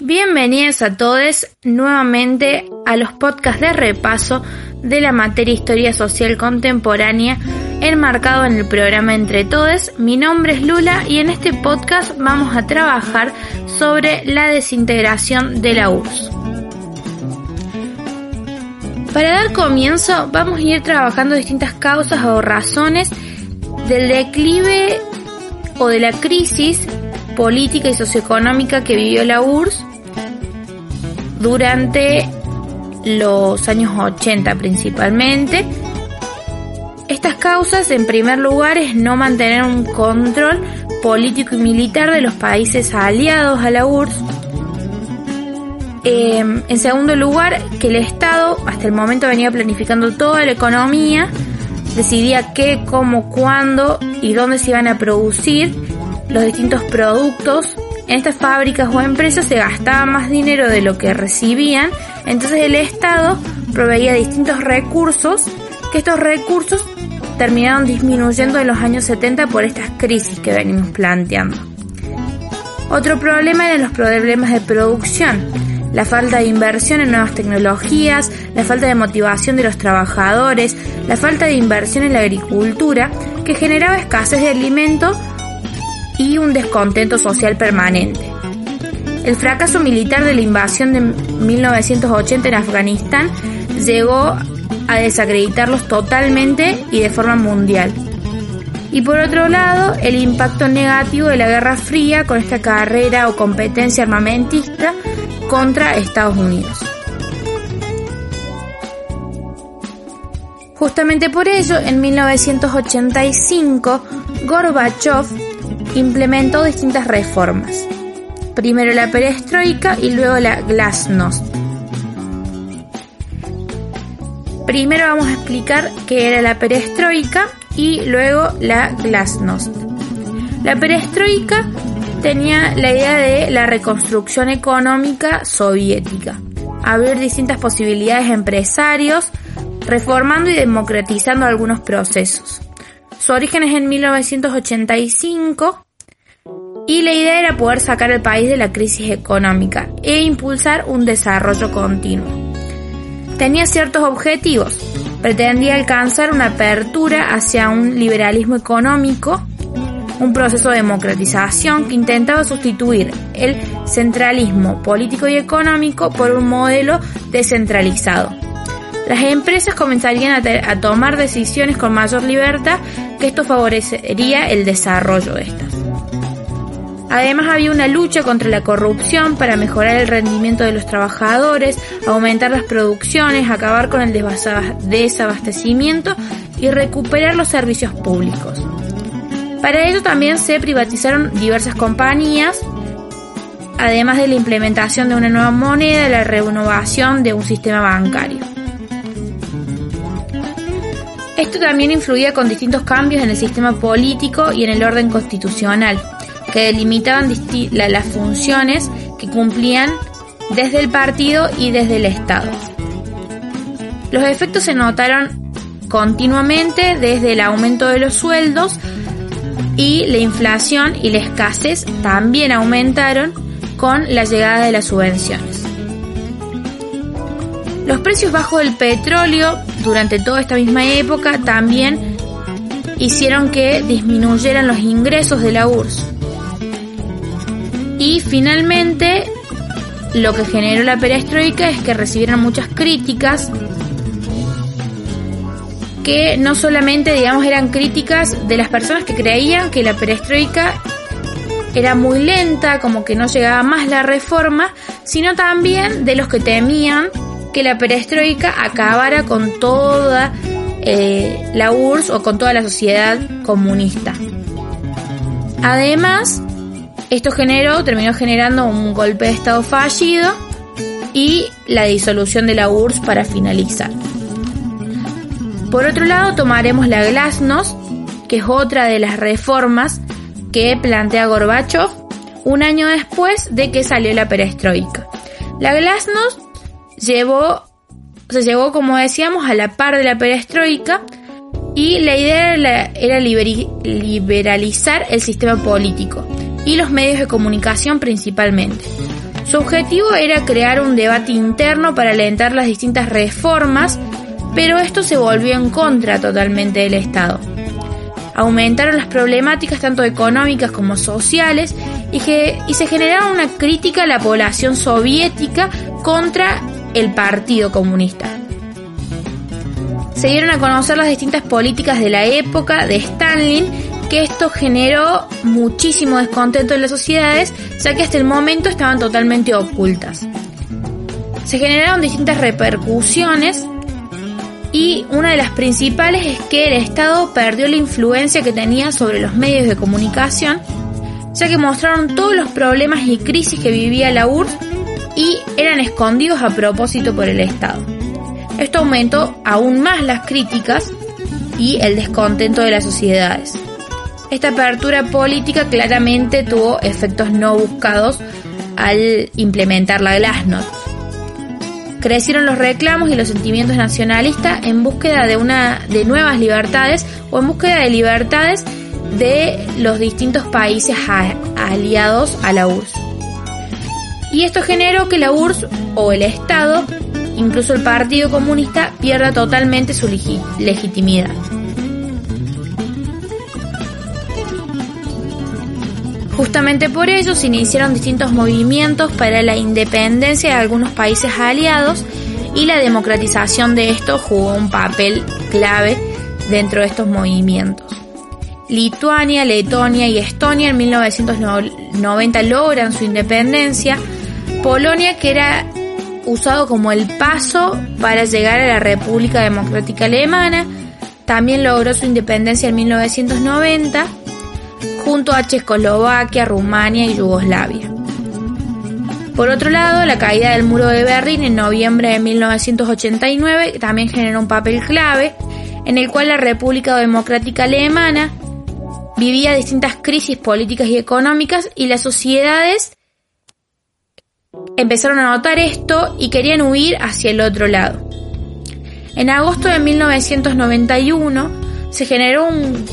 Bienvenidos a todos nuevamente a los podcasts de repaso de la materia Historia Social Contemporánea enmarcado en el programa Entre Todos. Mi nombre es Lula y en este podcast vamos a trabajar sobre la desintegración de la URSS. Para dar comienzo vamos a ir trabajando distintas causas o razones del declive o de la crisis política y socioeconómica que vivió la URSS durante los años 80 principalmente. Estas causas, en primer lugar, es no mantener un control político y militar de los países aliados a la URSS. Eh, en segundo lugar, que el Estado hasta el momento venía planificando toda la economía, decidía qué, cómo, cuándo y dónde se iban a producir los distintos productos en estas fábricas o empresas se gastaba más dinero de lo que recibían, entonces el Estado proveía distintos recursos, que estos recursos terminaron disminuyendo en los años 70 por estas crisis que venimos planteando. Otro problema eran los problemas de producción, la falta de inversión en nuevas tecnologías, la falta de motivación de los trabajadores, la falta de inversión en la agricultura, que generaba escasez de alimentos y un descontento social permanente. El fracaso militar de la invasión de 1980 en Afganistán llegó a desacreditarlos totalmente y de forma mundial. Y por otro lado, el impacto negativo de la Guerra Fría con esta carrera o competencia armamentista contra Estados Unidos. Justamente por ello, en 1985, Gorbachev implementó distintas reformas. Primero la perestroika y luego la glasnost. Primero vamos a explicar qué era la perestroika y luego la glasnost. La perestroika tenía la idea de la reconstrucción económica soviética, abrir distintas posibilidades a empresarios, reformando y democratizando algunos procesos. Su origen es en 1985 y la idea era poder sacar al país de la crisis económica e impulsar un desarrollo continuo. Tenía ciertos objetivos. Pretendía alcanzar una apertura hacia un liberalismo económico, un proceso de democratización que intentaba sustituir el centralismo político y económico por un modelo descentralizado. Las empresas comenzarían a, tomar decisiones con mayor libertad que esto favorecería el desarrollo de estas. Además había una lucha contra la corrupción para mejorar el rendimiento de los trabajadores, aumentar las producciones, acabar con el desabastecimiento y recuperar los servicios públicos. Para ello también se privatizaron diversas compañías, además de la implementación de una nueva moneda y la renovación de un sistema bancario. Esto también influía con distintos cambios en el sistema político y en el orden constitucional que delimitaban las funciones que cumplían desde el partido y desde el Estado. Los efectos se notaron continuamente desde el aumento de los sueldos y la inflación y la escasez también aumentaron con la llegada de las subvenciones. Los precios bajos del petróleo durante toda esta misma época también hicieron que disminuyeran los ingresos de la URSS. Y finalmente, lo que generó la perestroika es que recibieron muchas críticas que no solamente, digamos, eran críticas de las personas que creían que la perestroika era muy lenta, como que no llegaba más la reforma, sino también de los que temían que la perestroika acabara con toda eh, la URSS o con toda la sociedad comunista. Además, Esto generó, terminó generando un golpe de Estado fallido y la disolución de la URSS para finalizar. Por otro lado, tomaremos la Glasnost, que es otra de las reformas que plantea Gorbachev un año después de que salió la perestroika. La Glasnost llevó, se llevó, como decíamos, a la par de la perestroika y la idea era, liberalizar el sistema político y los medios de comunicación principalmente. Su objetivo era crear un debate interno para alentar las distintas reformas, pero esto se volvió en contra totalmente del Estado. Aumentaron las problemáticas tanto económicas como sociales y, y se generaba una crítica a la población soviética contra el Partido Comunista. Se dieron a conocer las distintas políticas de la época de Stalin, que esto generó muchísimo descontento en las sociedades, ya que hasta el momento estaban totalmente ocultas. Se generaron distintas repercusiones y una de las principales es que el Estado perdió la influencia que tenía sobre los medios de comunicación, ya que mostraron todos los problemas y crisis que vivía la URSS y eran escondidos a propósito por el Estado. Esto aumentó aún más las críticas y el descontento de las sociedades. Esta apertura política claramente tuvo efectos no buscados al implementar la glasnost. Crecieron los reclamos y los sentimientos nacionalistas en búsqueda de una de nuevas libertades o en búsqueda de libertades de los distintos países aliados a la URSS. Y esto generó que la URSS o el Estado, incluso el Partido Comunista, pierda totalmente su legitimidad. Justamente por ello se iniciaron distintos movimientos para la independencia de algunos países aliados y la democratización de estos jugó un papel clave dentro de estos movimientos. Lituania, Letonia y Estonia en 1990 logran su independencia. Polonia, que era usado como el paso para llegar a la República Democrática Alemana, también logró su independencia en 1990 junto a Checoslovaquia, Rumania y Yugoslavia. Por otro lado, la caída del muro de Berlín en noviembre de 1989 también generó un papel clave en el cual la República Democrática Alemana vivía distintas crisis políticas y económicas y las sociedades empezaron a notar esto y querían huir hacia el otro lado. En agosto de 1991 se generó un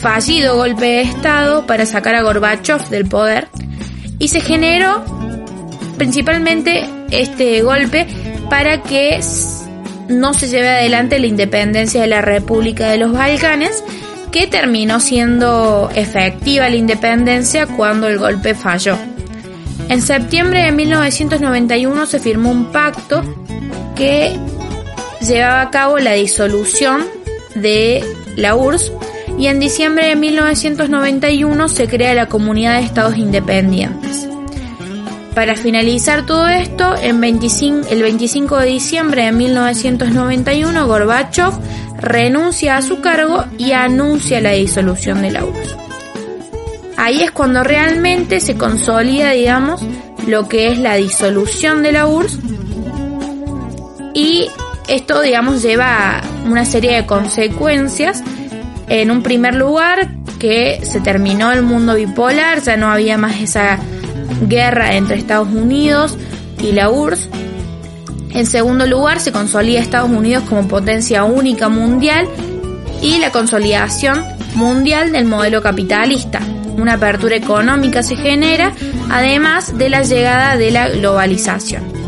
fallido golpe de Estado para sacar a Gorbachev del poder y se generó principalmente este golpe para que no se lleve adelante la independencia de la República de los Balcanes, que terminó siendo efectiva la independencia cuando el golpe falló. En septiembre de 1991 se firmó un pacto que llevaba a cabo la disolución de la URSS y en diciembre de 1991 se crea la Comunidad de Estados Independientes. Para finalizar todo esto, el 25 de diciembre de 1991 Gorbachev renuncia a su cargo y anuncia la disolución de la URSS. Ahí es cuando realmente se consolida, digamos, lo que es la disolución de la URSS y esto, digamos, lleva a una serie de consecuencias en un primer lugar, que se terminó el mundo bipolar, ya no había más esa guerra entre Estados Unidos y la URSS. En segundo lugar, se consolida Estados Unidos como potencia única mundial y la consolidación mundial del modelo capitalista. Una apertura económica se genera, además de la llegada de la globalización.